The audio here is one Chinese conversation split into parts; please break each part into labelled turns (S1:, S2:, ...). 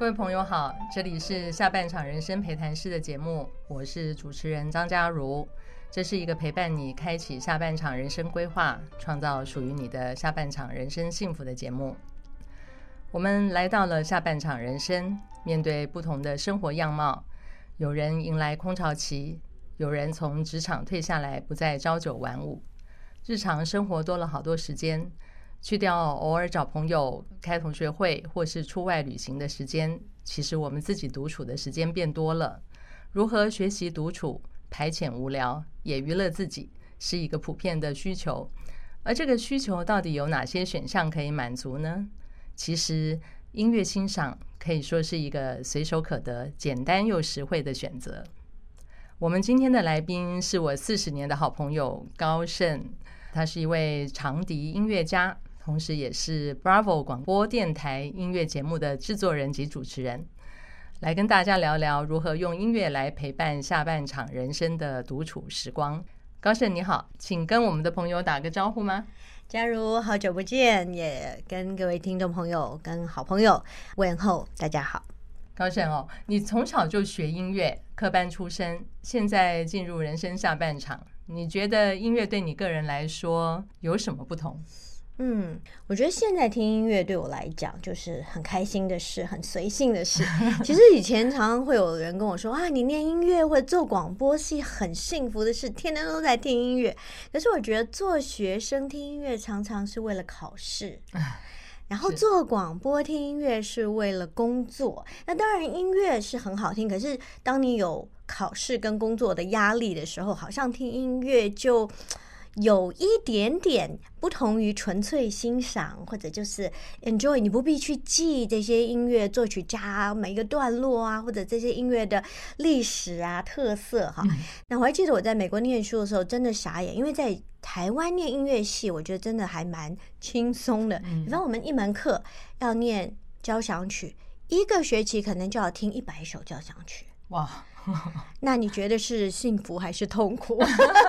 S1: 各位朋友好，这里是下半场人生陪谈室的节目，我是主持人张佳如。这是一个陪伴你开启下半场人生规划，创造属于你的下半场人生幸福的节目。我们来到了下半场人生，面对不同的生活样貌，有人迎来空巢期，有人从职场退下来，不再朝九晚五，日常生活多了好多时间。去掉偶尔找朋友开同学会或是出外旅行的时间，其实我们自己独处的时间变多了。如何学习独处、排遣无聊，也娱乐自己，是一个普遍的需求。而这个需求到底有哪些选项可以满足呢？其实音乐欣赏可以说是一个随手可得、简单又实惠的选择。我们今天的来宾是我四十年的好朋友高盛，他是一位长笛音乐家。同时，也是 Bravo 广播电台音乐节目的制作人及主持人，来跟大家聊聊如何用音乐来陪伴下半场人生的独处时光。高盛你好，请跟我们的朋友打个招呼吗？
S2: 假如，好久不见，也跟各位听众朋友、跟好朋友问候，大家好。
S1: 高盛哦，你从小就学音乐，科班出身，现在进入人生下半场，你觉得音乐对你个人来说有什么不同？
S2: 嗯，我觉得现在听音乐对我来讲就是很开心的事，很随性的事。其实以前常常会有人跟我说啊，你念音乐或者做广播是很幸福的事，天天都在听音乐。可是我觉得做学生听音乐常常是为了考试 然后做广播听音乐是为了工作。那当然音乐是很好听，可是当你有考试跟工作的压力的时候，好像听音乐就。有一点点不同于纯粹欣赏，或者就是 enjoy，你不必去记这些音乐作曲家每一个段落啊，或者这些音乐的历史啊、特色哈。那我还记得我在美国念书的时候，真的傻眼，因为在台湾念音乐系，我觉得真的还蛮轻松的。比方我们一门课要念交响曲，一个学期可能就要听一百首交响曲。哇！那你觉得是幸福还是痛苦？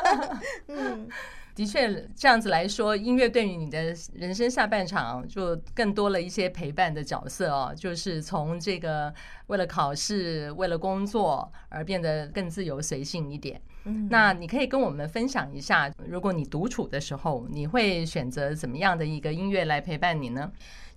S1: 嗯，的确，这样子来说，音乐对于你的人生下半场就更多了一些陪伴的角色哦。就是从这个为了考试、为了工作而变得更自由随性一点。嗯，那你可以跟我们分享一下，如果你独处的时候，你会选择怎么样的一个音乐来陪伴你呢？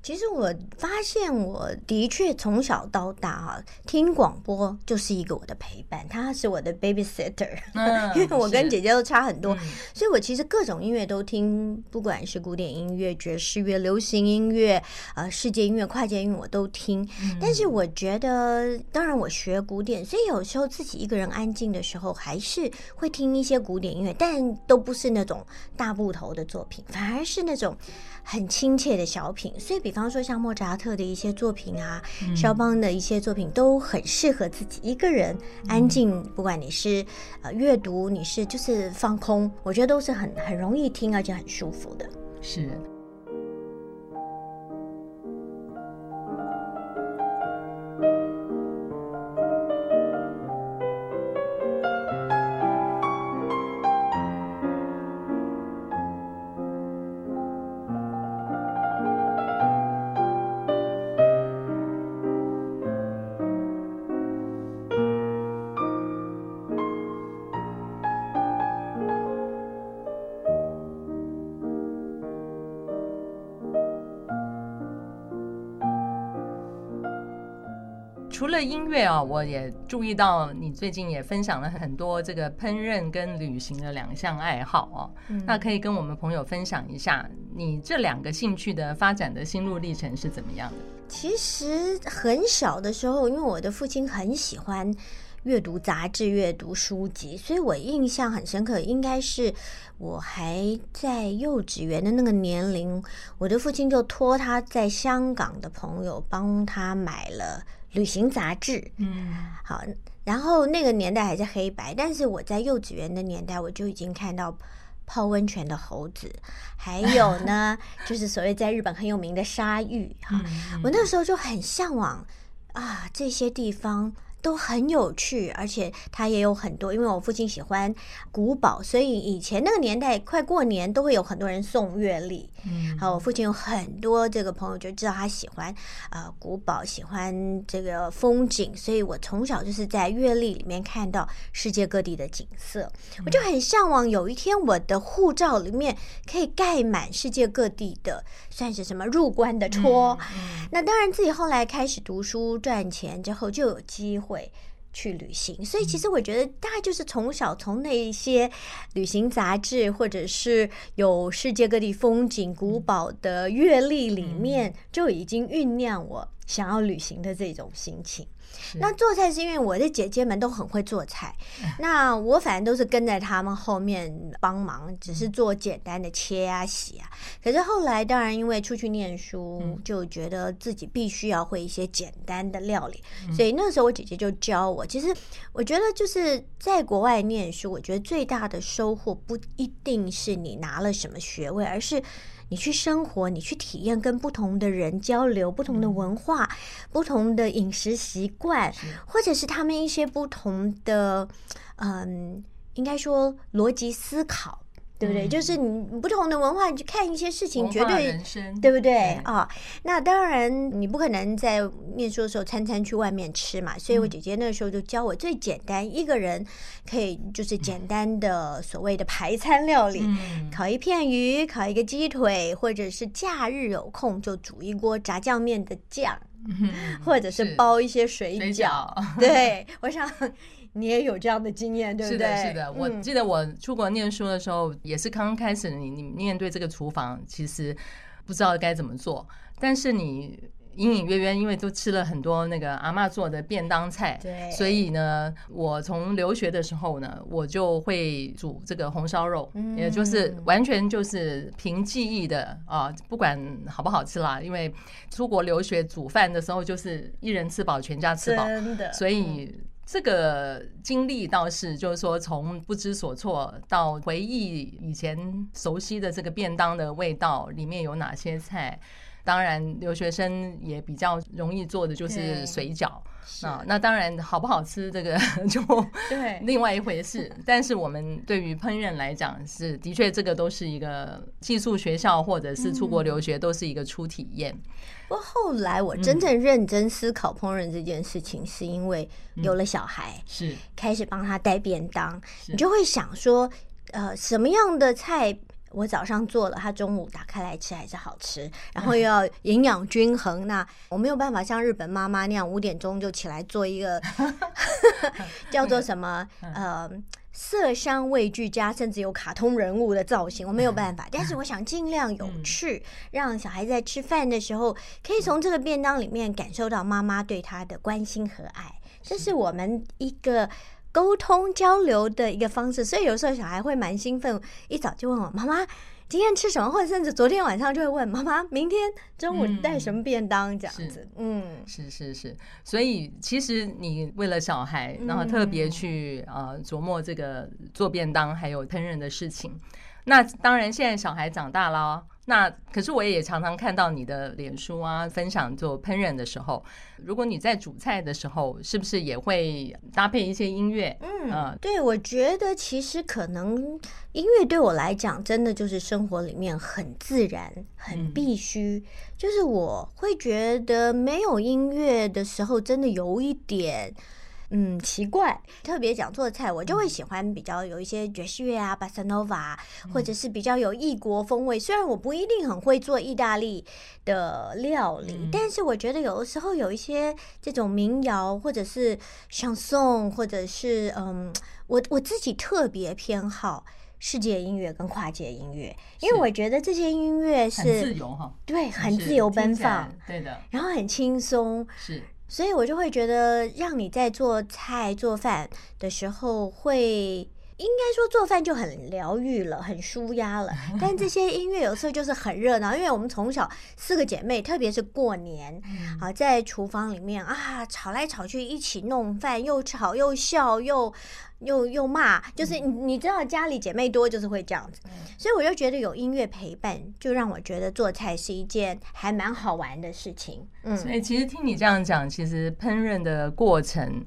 S2: 其实我发现，我的确从小到大啊，听广播就是一个我的陪伴，他是我的 babysitter，因为我跟姐姐都差很多，所以我其实各种音乐都听，不管是古典音乐、爵士乐、流行音乐、呃，世界音乐、跨界音乐我都听。但是我觉得，当然我学古典，所以有时候自己一个人安静的时候，还是会听一些古典音乐，但都不是那种大部头的作品，反而是那种很亲切的小品，所以比。比方说，像莫扎特的一些作品啊，肖邦的一些作品，都很适合自己一个人安静。不管你是呃阅读，你是就是放空，我觉得都是很很容易听，而且很舒服的。
S1: 是。除了音乐啊，我也注意到你最近也分享了很多这个烹饪跟旅行的两项爱好哦。那可以跟我们朋友分享一下你这两个兴趣的发展的心路历程是怎么样的？
S2: 其实很小的时候，因为我的父亲很喜欢阅读杂志、阅读书籍，所以我印象很深刻。应该是我还在幼稚园的那个年龄，我的父亲就托他在香港的朋友帮他买了。旅行杂志，嗯，好，然后那个年代还是黑白，但是我在幼稚园的年代，我就已经看到泡温泉的猴子，还有呢，就是所谓在日本很有名的鲨鱼，哈，我那时候就很向往啊，这些地方都很有趣，而且它也有很多。因为我父亲喜欢古堡，所以以前那个年代快过年都会有很多人送月历。嗯，好，我父亲有很多这个朋友就知道他喜欢啊、呃、古堡，喜欢这个风景，所以我从小就是在月历里面看到世界各地的景色，我就很向往有一天我的护照里面可以盖满世界各地的，算是什么入关的戳。那当然，自己后来开始读书赚钱之后，就有机会去旅行。所以，其实我觉得大概就是从小从那一些旅行杂志，或者是有世界各地风景、古堡的阅历里面，就已经酝酿我想要旅行的这种心情。那做菜是因为我的姐姐们都很会做菜，那我反正都是跟在他们后面帮忙，只是做简单的切啊、洗啊。可是后来当然因为出去念书，就觉得自己必须要会一些简单的料理，所以那时候我姐姐就教我。其实我觉得就是在国外念书，我觉得最大的收获不一定是你拿了什么学位，而是。你去生活，你去体验跟不同的人交流，不同的文化，嗯、不同的饮食习惯，或者是他们一些不同的，嗯，应该说逻辑思考。对不对？就是你不同的文化，你去看一些事情，绝对对不对啊、哦？那当然，你不可能在念书的时候餐餐去外面吃嘛。所以我姐姐那时候就教我最简单，一个人可以就是简单的所谓的排餐料理，烤一片鱼，烤一个鸡腿，或者是假日有空就煮一锅炸酱面的酱，或者是包一些水饺。对，我想。你也有这样的经验，对不对？是的，
S1: 是的。我记得我出国念书的时候，也是刚开始，你你面对这个厨房，其实不知道该怎么做。但是你隐隐约约，因为都吃了很多那个阿妈做的便当菜，对，所以呢，我从留学的时候呢，我就会煮这个红烧肉，也就是完全就是凭记忆的啊，不管好不好吃啦。因为出国留学煮饭的时候，就是一人吃饱，全家吃饱，所以。这个经历倒是，就是说，从不知所措到回忆以前熟悉的这个便当的味道，里面有哪些菜。当然，留学生也比较容易做的就是水饺啊。那当然，好不好吃这个 就对另外一回事。但是我们对于烹饪来讲，是的确这个都是一个寄宿学校或者是出国留学都是一个初体验。
S2: 不过后来我真正认真思考烹饪这件事情，是因为有了小孩，是开始帮他带便当，你就会想说，呃，什么样的菜？我早上做了，他中午打开来吃还是好吃，然后又要营养均衡。那我没有办法像日本妈妈那样五点钟就起来做一个 叫做什么呃色香味俱佳，甚至有卡通人物的造型，我没有办法。但是我想尽量有趣，让小孩在吃饭的时候可以从这个便当里面感受到妈妈对他的关心和爱。这是我们一个。沟通交流的一个方式，所以有时候小孩会蛮兴奋，一早就问我妈妈今天吃什么，或者甚至昨天晚上就会问妈妈明天中午带什么便当这样子。嗯，
S1: 是是是，所以其实你为了小孩，然后特别去呃琢磨这个做便当还有烹饪的事情。那当然，现在小孩长大了。那可是我也常常看到你的脸书啊，分享做烹饪的时候，如果你在煮菜的时候，是不是也会搭配一些音乐？
S2: 嗯，呃、对，我觉得其实可能音乐对我来讲，真的就是生活里面很自然、很必须。嗯、就是我会觉得没有音乐的时候，真的有一点。嗯，奇怪，特别讲做菜，我就会喜欢比较有一些爵士乐啊，巴塞诺瓦，或者是比较有异国风味。虽然我不一定很会做意大利的料理，但是我觉得有的时候有一些这种民谣，或者是像颂，或者是嗯，我我自己特别偏好世界音乐跟跨界音乐，因为我觉得这些音乐是
S1: 自由哈，
S2: 对，很自由奔放，
S1: 对的，
S2: 然后很轻松，是。所以我就会觉得，让你在做菜做饭的时候会，应该说做饭就很疗愈了，很舒压了。但这些音乐有时候就是很热闹，因为我们从小四个姐妹，特别是过年，啊，在厨房里面啊，吵来吵去，一起弄饭，又吵又笑又又又骂，就是你你知道家里姐妹多就是会这样子，所以我就觉得有音乐陪伴，就让我觉得做菜是一件还蛮好玩的事情。嗯，
S1: 所以其实听你这样讲，其实烹饪的过程，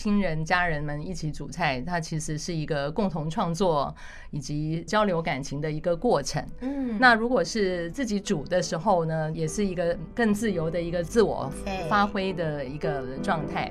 S1: 亲人家人们一起煮菜，它其实是一个共同创作以及交流感情的一个过程。嗯，那如果是自己煮的时候呢，也是一个更自由的一个自我发挥的一个状态。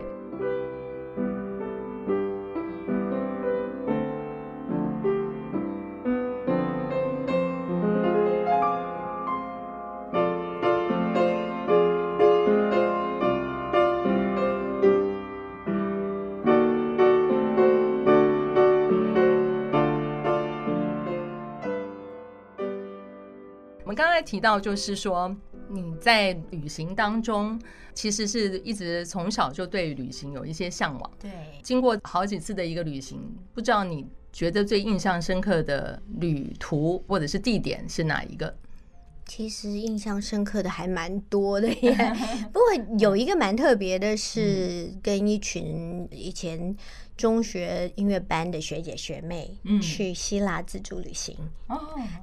S1: 刚才提到，就是说你在旅行当中，其实是一直从小就对旅行有一些向往。
S2: 对，
S1: 经过好几次的一个旅行，不知道你觉得最印象深刻的旅途或者是地点是哪一个？
S2: 其实印象深刻的还蛮多的耶，不过有一个蛮特别的是跟一群以前中学音乐班的学姐学妹去希腊自助旅行，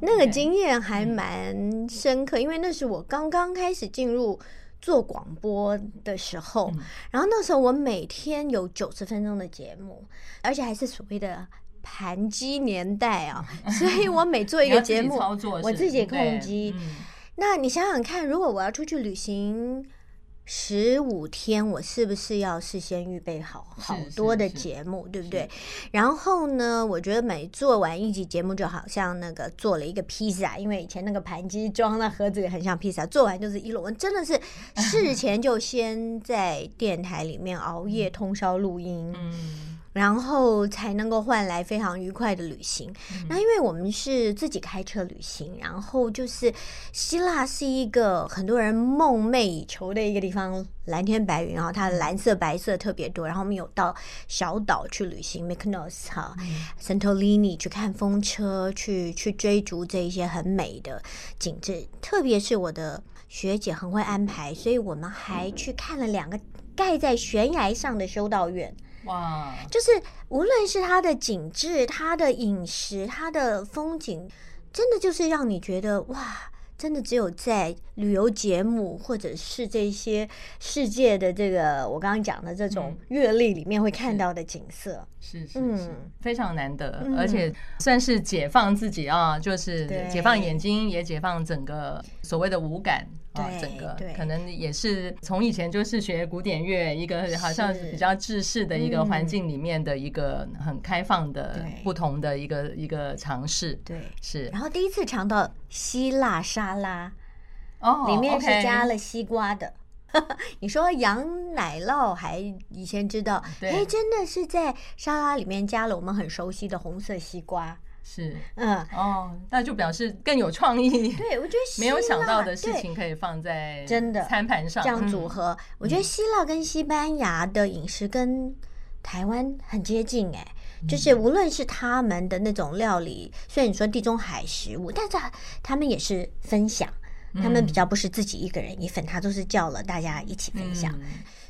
S2: 那个经验还蛮深刻，因为那是我刚刚开始进入做广播的时候，然后那时候我每天有九十分钟的节目，而且还是所谓的。盘机年代啊，所以我每做一个节目，我自己控机。那你想想看，如果我要出去旅行十五天，我是不是要事先预备好好多的节目，对不对？然后呢，我觉得每做完一集节目，就好像那个做了一个披萨，因为以前那个盘机装那盒子里很像披萨，做完就是一笼。真的是 事前就先在电台里面熬夜通宵录音。然后才能够换来非常愉快的旅行。那因为我们是自己开车旅行，然后就是希腊是一个很多人梦寐以求的一个地方，蓝天白云，然后它的蓝色白色特别多。然后我们有到小岛去旅行，Mykonos 哈，Santorini 去看风车，去去追逐这一些很美的景致。特别是我的学姐很会安排，所以我们还去看了两个盖在悬崖上的修道院。哇，就是无论是它的景致、它的饮食、它的风景，真的就是让你觉得哇，真的只有在旅游节目或者是这些世界的这个我刚刚讲的这种阅历里面会看到的景色，
S1: 是是是，嗯，非常难得，而且算是解放自己啊，就是解放眼睛，也解放整个所谓的五感。啊，整个可能也是从以前就是学古典乐，一个好像是比较制式的一个环境里面的一个很开放的不同的一个一个尝试。对，是。
S2: 然后第一次尝到希腊沙拉，哦，里面是加了西瓜的。你说羊奶酪还以前知道，哎，真的是在沙拉里面加了我们很熟悉的红色西瓜。
S1: 是，嗯，哦，那就表示更有创意。
S2: 对，我觉得
S1: 没有想到的事情可以放在真的餐盘上
S2: 这样组合。我觉得希腊跟西班牙的饮食跟台湾很接近，哎，就是无论是他们的那种料理，虽然你说地中海食物，但是他们也是分享，他们比较不是自己一个人一份，他都是叫了大家一起分享。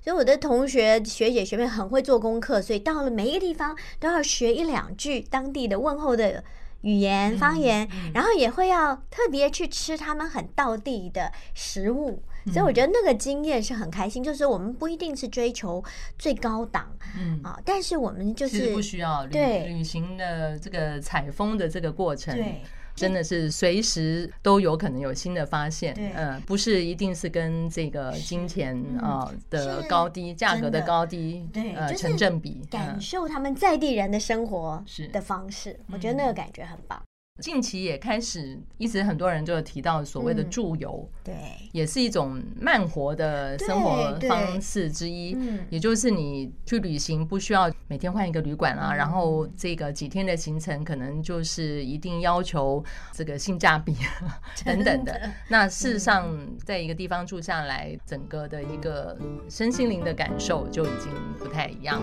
S2: 所以我的同学、学姐、学妹很会做功课，所以到了每一个地方都要学一两句当地的问候的语言方言，然后也会要特别去吃他们很道地的食物。所以我觉得那个经验是很开心，就是我们不一定是追求最高档，嗯啊，但是我们就是
S1: 不需要对旅行的这个采风的这个过程。对。真的是随时都有可能有新的发现，嗯，不是一定是跟这个金钱啊的高低、价格的高低呃成正比，
S2: 感受他们在地人的生活的方式，我觉得那个感觉很棒。
S1: 近期也开始，一直很多人就提到所谓的住游，对，也是一种慢活的生活方式之一。嗯。也就是你去旅行不需要每天换一个旅馆啊，然后这个几天的行程可能就是一定要求这个性价比 等等的。那事实上，在一个地方住下来，整个的一个身心灵的感受就已经不太一样。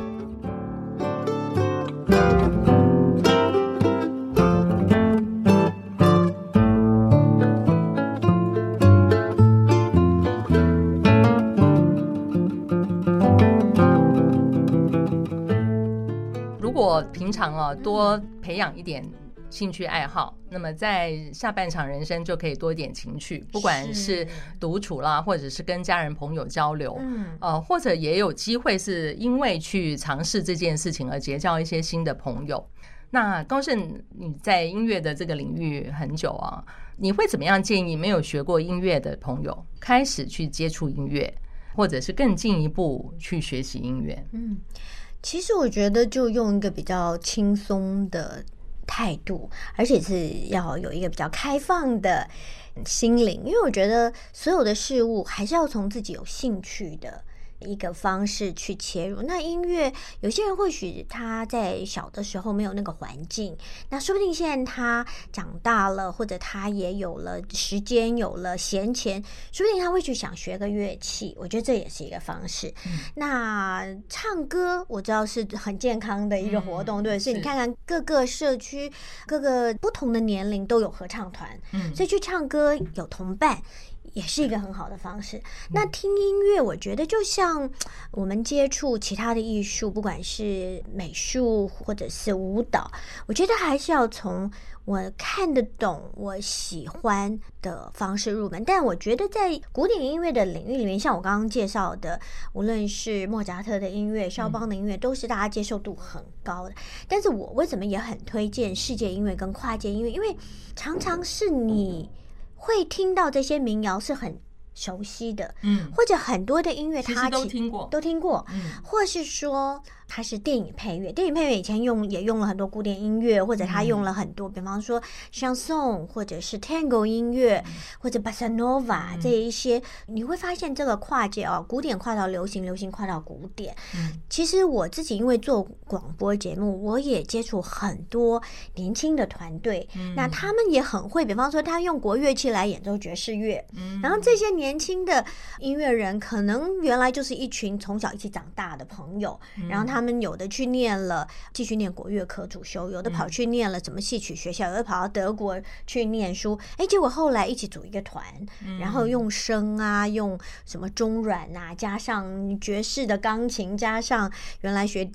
S1: 平常哦多培养一点兴趣爱好，那么在下半场人生就可以多一点情趣，不管是独处啦，或者是跟家人朋友交流，嗯，呃，或者也有机会是因为去尝试这件事情而结交一些新的朋友。那高盛，你在音乐的这个领域很久啊，你会怎么样建议没有学过音乐的朋友开始去接触音乐，或者是更进一步去学习音乐？
S2: 嗯，其实我觉得就用一个比较轻松的态度，而且是要有一个比较开放的心灵，因为我觉得所有的事物还是要从自己有兴趣的。一个方式去切入。那音乐，有些人或许他在小的时候没有那个环境，那说不定现在他长大了，或者他也有了时间，有了闲钱，说不定他会去想学个乐器。我觉得这也是一个方式。嗯、那唱歌，我知道是很健康的一个活动，嗯、对，所以你看看各个社区、各个不同的年龄都有合唱团，嗯，所以去唱歌有同伴。也是一个很好的方式。那听音乐，我觉得就像我们接触其他的艺术，不管是美术或者是舞蹈，我觉得还是要从我看得懂、我喜欢的方式入门。但我觉得在古典音乐的领域里面，像我刚刚介绍的，无论是莫扎特的音乐、肖邦的音乐，都是大家接受度很高的。但是我为什么也很推荐世界音乐跟跨界音乐？因为常常是你。会听到这些民谣是很熟悉的，嗯，或者很多的音乐他
S1: 都听过，
S2: 都听过，嗯，或是说。它是电影配乐，电影配乐以前用也用了很多古典音乐，或者他用了很多，比方说像 song，或者是 Tango 音乐，或者 Bossa Nova 这一些，你会发现这个跨界哦，古典跨到流行，流行跨到古典。其实我自己因为做广播节目，我也接触很多年轻的团队，那他们也很会，比方说他用国乐器来演奏爵士乐，然后这些年轻的音乐人可能原来就是一群从小一起长大的朋友，然后他。他们有的去念了，继续念国乐科主修；有的跑去念了什么戏曲学校；有的跑到德国去念书。哎，结果后来一起组一个团，然后用声啊，用什么中软啊，加上爵士的钢琴，加上原来学。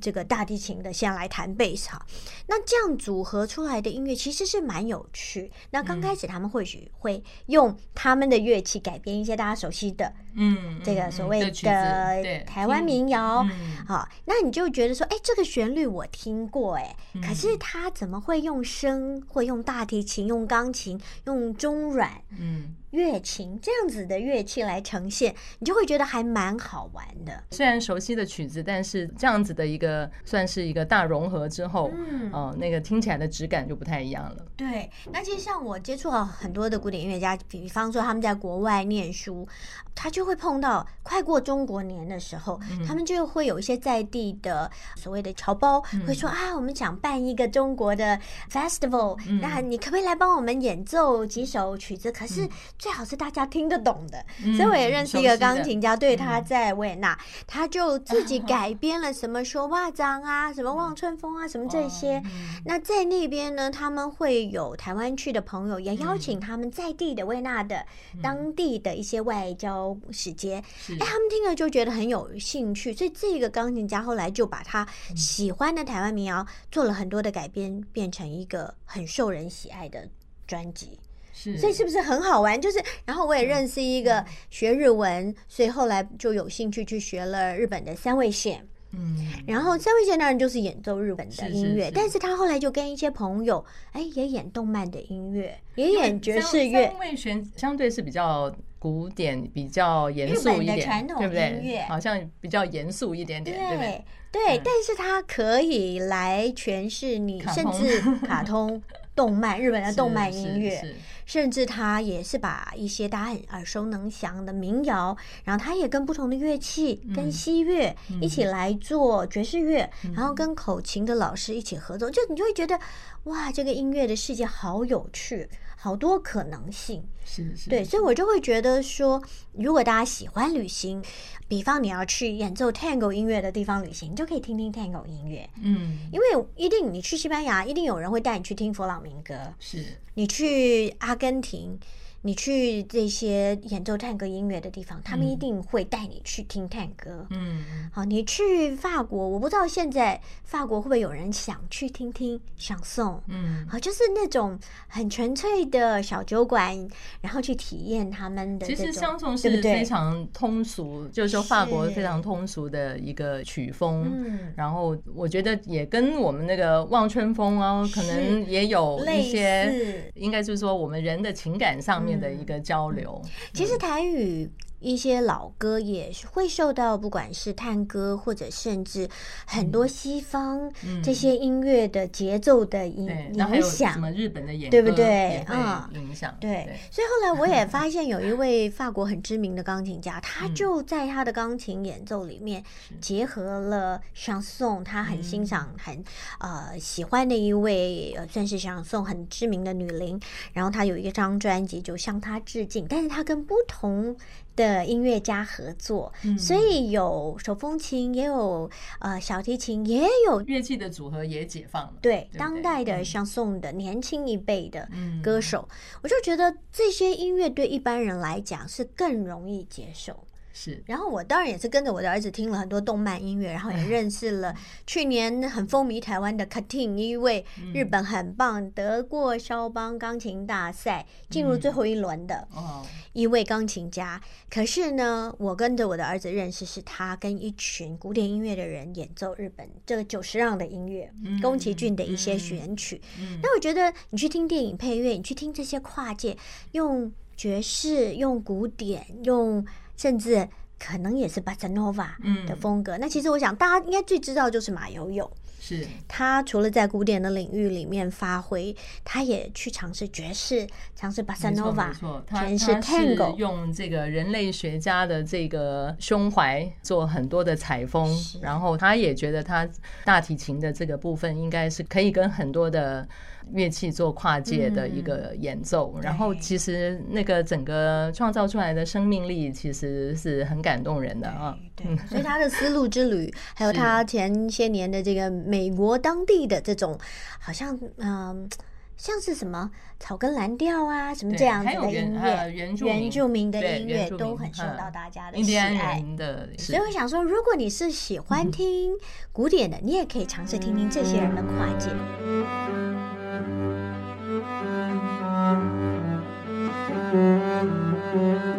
S2: 这个大提琴的先来弹贝斯哈，那这样组合出来的音乐其实是蛮有趣。那刚开始他们或许会用他们的乐器改编一些大家熟悉的，嗯，这个所谓的台湾民谣，好，那你就觉得说，哎，这个旋律我听过，哎，可是他怎么会用声，会用大提琴，用钢琴，用中软，嗯。乐琴这样子的乐器来呈现，你就会觉得还蛮好玩的。
S1: 虽然熟悉的曲子，但是这样子的一个算是一个大融合之后，嗯，哦、呃，那个听起来的质感就不太一样了。
S2: 对，那其实像我接触了很多的古典音乐家，比方说他们在国外念书，他就会碰到快过中国年的时候，嗯、他们就会有一些在地的所谓的侨胞，会说、嗯、啊，我们想办一个中国的 festival，、嗯、那你可不可以来帮我们演奏几首曲子？可是。最好是大家听得懂的，嗯、所以我也认识一个钢琴家，对，他在维也纳，嗯、他就自己改编了什么说话章啊，什么望春风啊，什么这些。嗯、那在那边呢，他们会有台湾去的朋友，也邀请他们在地的维也纳的当地的一些外交使节，哎、嗯，他们听了就觉得很有兴趣，所以这个钢琴家后来就把他喜欢的台湾民谣做了很多的改编，变成一个很受人喜爱的专辑。是，所以是不是很好玩？就是，然后我也认识一个学日文，所以后来就有兴趣去学了日本的三味线。嗯，然后三味线当然就是演奏日本的音乐，是是是，但是他后来就跟一些朋友，哎，也演动漫的音乐，也演爵士乐。
S1: 三味弦相对是比较古典，比较严肃一点，
S2: 传统音乐，对不对？
S1: 好像比较严肃一点点，对对，对？
S2: 对，但是它可以来诠释你，甚至卡通。动漫，日本的动漫音乐，甚至他也是把一些大家很耳熟能详的民谣，然后他也跟不同的乐器，跟西乐一起来做爵士乐，然后跟口琴的老师一起合作，就你就会觉得，哇，这个音乐的世界好有趣。好多可能性，是是，对，所以我就会觉得说，如果大家喜欢旅行，比方你要去演奏 Tango 音乐的地方旅行，你就可以听听 Tango 音乐，嗯，因为一定你去西班牙，一定有人会带你去听佛朗明哥，是，你去阿根廷。你去这些演奏探戈音乐的地方，他们一定会带你去听探戈。
S1: 嗯，
S2: 好，你去法国，我不知道现在法国会不会有人想去听听想送。
S1: 嗯，
S2: 好，就是那种很纯粹的小酒馆，然后去体验他们的。
S1: 其实相送是非常通俗，
S2: 对对，
S1: 就是说法国非常通俗的一个曲风。嗯，然后我觉得也跟我们那个望春风啊，可能也有一些，应该就是说我们人的情感上面的一个交流。
S2: 其实台语。一些老歌也会受到不管是探戈或者甚至很多西方这些音乐的节奏的影影响，
S1: 什么日本的演
S2: 对不对？啊，
S1: 影响
S2: 对。所以后来我也 发现有一位法国很知名的钢琴家，他就在他的钢琴演奏里面结合了香颂，他很欣赏、很呃喜欢的一位呃算是香颂很知名的女伶，然后他有一张专辑就向她致敬，但是他跟不同。的音乐家合作，嗯、所以有手风琴，也有呃小提琴，也有
S1: 乐器的组合也解放了。
S2: 对，当代的像宋的年轻一辈的歌手，嗯、我就觉得这些音乐对一般人来讲是更容易接受。
S1: 是，
S2: 然后我当然也是跟着我的儿子听了很多动漫音乐，然后也认识了去年很风靡台湾的 Katin，一位日本很棒，得过肖邦钢琴大赛进入最后一轮的一位钢琴家。可是呢，我跟着我的儿子认识，是他跟一群古典音乐的人演奏日本这个久石让的音乐，宫崎骏的一些选曲。那我觉得你去听电影配乐，你去听这些跨界，用爵士，用古典，用。甚至可能也是巴塞诺瓦的风格。嗯、那其实我想，大家应该最知道就是马友友。
S1: 是
S2: 他除了在古典的领域里面发挥，他也去尝试爵士，尝试巴塞诺瓦，
S1: 没错，他是 Tango，用这个人类学家的这个胸怀做很多的采风，然后他也觉得他大提琴的这个部分应该是可以跟很多的。乐器做跨界的一个演奏，嗯、然后其实那个整个创造出来的生命力其实是很感动人的啊。
S2: 对，对，所以他的丝路之旅，还有他前些年的这个美国当地的这种，好像嗯、呃，像是什么草根蓝调啊，什么这样子的音乐，
S1: 原住
S2: 原住民的音乐都很受到大家的喜爱。
S1: 的
S2: 所以我想说，如果你是喜欢听古典的，你也可以尝试听听这些人的跨界。Mm-hmm.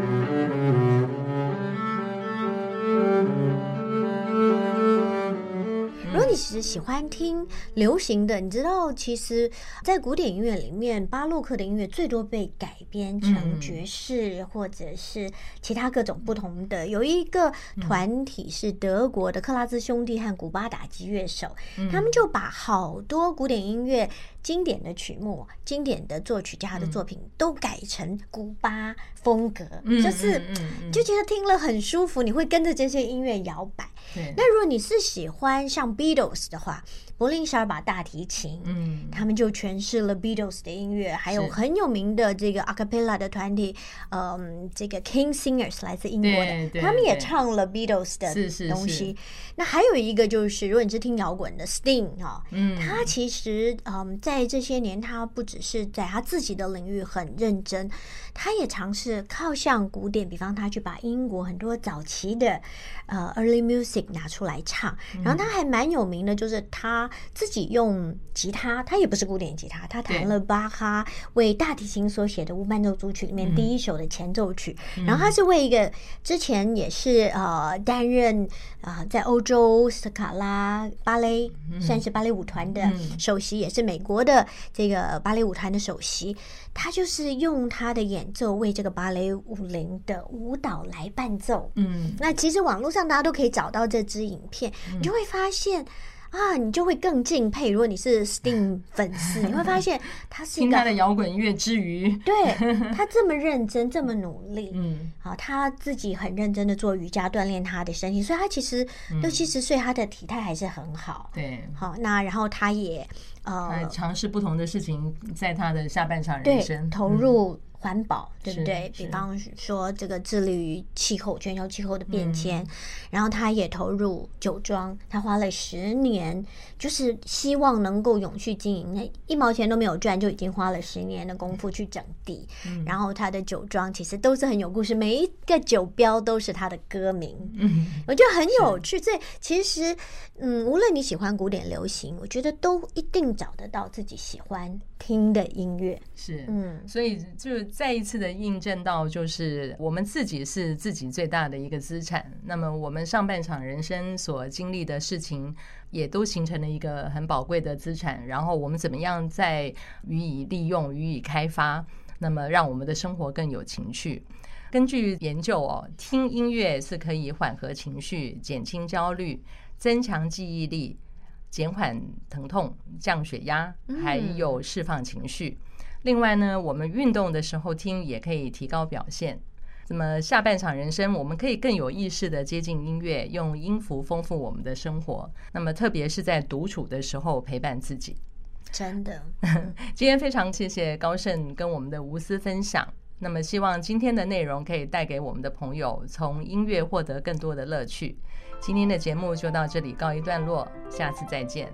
S2: 如果你是喜欢听流行的，你知道，其实，在古典音乐里面，巴洛克的音乐最多被改编成爵士，或者是其他各种不同的。有一个团体是德国的克拉兹兄弟和古巴打击乐手，他们就把好多古典音乐。经典的曲目、经典的作曲家的作品都改成古巴风格，嗯、就是就觉得听了很舒服，你会跟着这些音乐摇摆。对那如果你是喜欢像 Beatles 的话，柏林十二把大提琴，嗯，他们就诠释了 Beatles 的音乐，还有很有名的这个 a cappella 的团体，嗯，这个 King Singers 来自英国的，他们也唱了 Beatles 的东西。是。是是。那还有一个就是，如果你是听摇滚的 Sting 啊，嗯，他其实嗯，在这些年，他不只是在他自己的领域很认真，他也尝试靠向古典，比方他去把英国很多早期的呃 early music 拿出来唱，然后他还蛮有名的，就是他。自己用吉他，他也不是古典吉他，他弹了巴哈为大提琴所写的无伴奏组曲里面第一首的前奏曲。嗯、然后他是为一个之前也是呃担任啊、呃、在欧洲斯卡拉芭蕾算是芭蕾舞团的首席，也是美国的这个芭蕾舞团的首席。他就是用他的演奏为这个芭蕾舞林的舞蹈来伴奏。嗯，那其实网络上大家都可以找到这支影片，你就会发现。啊，你就会更敬佩。如果你是 Sting 粉丝，你会发现他是一个
S1: 听他的摇滚乐之余，
S2: 对 他这么认真，这么努力。嗯，好，他自己很认真的做瑜伽锻炼他的身体，所以他其实六七十岁，他的体态还是很好。对，好，那然后他也呃尝
S1: 试不同的事情，在他的下半场人生。
S2: 投入环保，对不对？比方说这个致力于气候、全球气候的变迁，嗯、然后他也投入酒庄，他花了十年，就是希望能够永续经营，那一毛钱都没有赚，就已经花了十年的功夫去整地。嗯、然后他的酒庄其实都是很有故事，每一个酒标都是他的歌名，嗯，我觉得很 有趣。所以其实，嗯，无论你喜欢古典流行，我觉得都一定找得到自己喜欢听的音乐。
S1: 是，嗯，所以就。再一次的印证到，就是我们自己是自己最大的一个资产。那么我们上半场人生所经历的事情，也都形成了一个很宝贵的资产。然后我们怎么样再予以利用、予以开发，那么让我们的生活更有情趣。根据研究哦，听音乐是可以缓和情绪、减轻焦虑、增强记忆力、减缓疼痛、降血压，还有释放情绪。另外呢，我们运动的时候听也可以提高表现。那么下半场人生，我们可以更有意识的接近音乐，用音符丰富我们的生活。那么特别是在独处的时候陪伴自己。
S2: 真的，
S1: 今天非常谢谢高盛跟我们的无私分享。那么希望今天的内容可以带给我们的朋友从音乐获得更多的乐趣。今天的节目就到这里告一段落，下次再见。